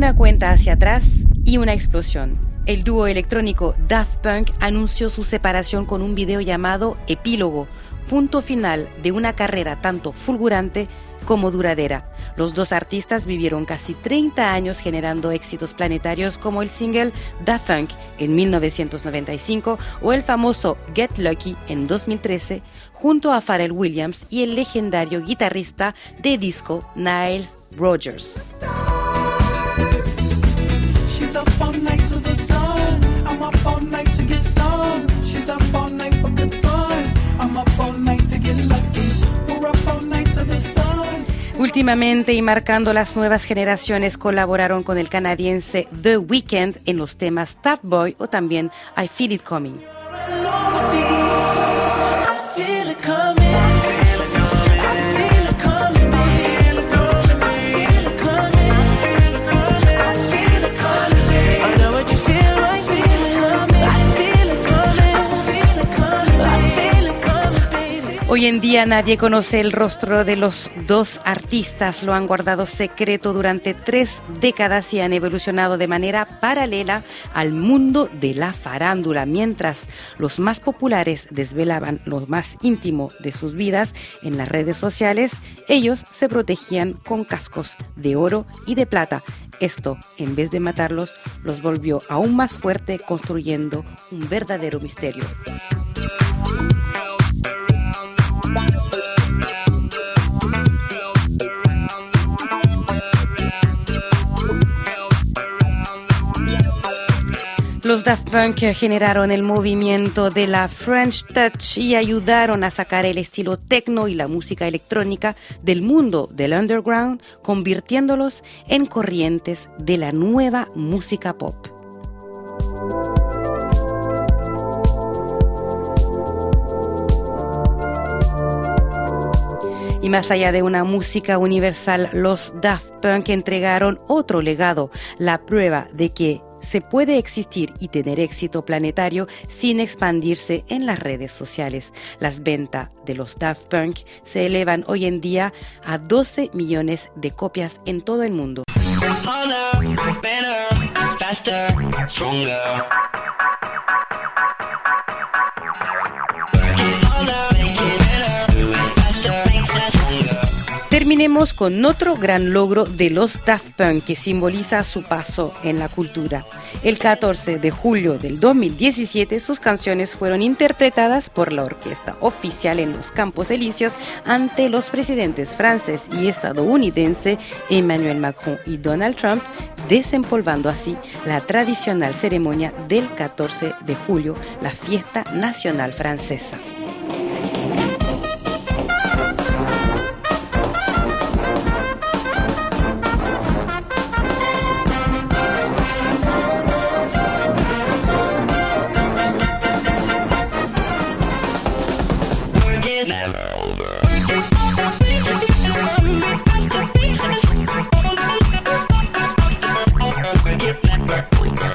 una cuenta hacia atrás y una explosión. El dúo electrónico Daft Punk anunció su separación con un video llamado Epílogo, punto final de una carrera tanto fulgurante como duradera. Los dos artistas vivieron casi 30 años generando éxitos planetarios como el single Da Funk en 1995 o el famoso Get Lucky en 2013 junto a Pharrell Williams y el legendario guitarrista de disco Niles Rogers. Últimamente y marcando las nuevas generaciones colaboraron con el canadiense The Weeknd en los temas Start Boy o también I Feel It Coming. Hoy en día nadie conoce el rostro de los dos artistas, lo han guardado secreto durante tres décadas y han evolucionado de manera paralela al mundo de la farándula. Mientras los más populares desvelaban lo más íntimo de sus vidas en las redes sociales, ellos se protegían con cascos de oro y de plata. Esto, en vez de matarlos, los volvió aún más fuerte construyendo un verdadero misterio. Los Daft Punk generaron el movimiento de la French Touch y ayudaron a sacar el estilo techno y la música electrónica del mundo del underground, convirtiéndolos en corrientes de la nueva música pop. Y más allá de una música universal, los Daft Punk entregaron otro legado, la prueba de que se puede existir y tener éxito planetario sin expandirse en las redes sociales. Las ventas de los Daft Punk se elevan hoy en día a 12 millones de copias en todo el mundo. Terminemos con otro gran logro de los Daft Punk que simboliza su paso en la cultura. El 14 de julio del 2017 sus canciones fueron interpretadas por la orquesta oficial en los Campos Elíseos ante los presidentes francés y estadounidense Emmanuel Macron y Donald Trump, desempolvando así la tradicional ceremonia del 14 de julio, la fiesta nacional francesa. Thank you.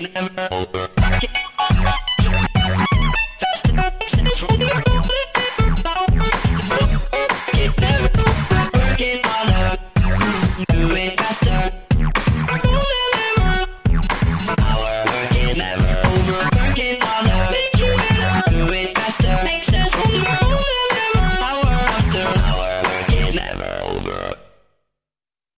Never over.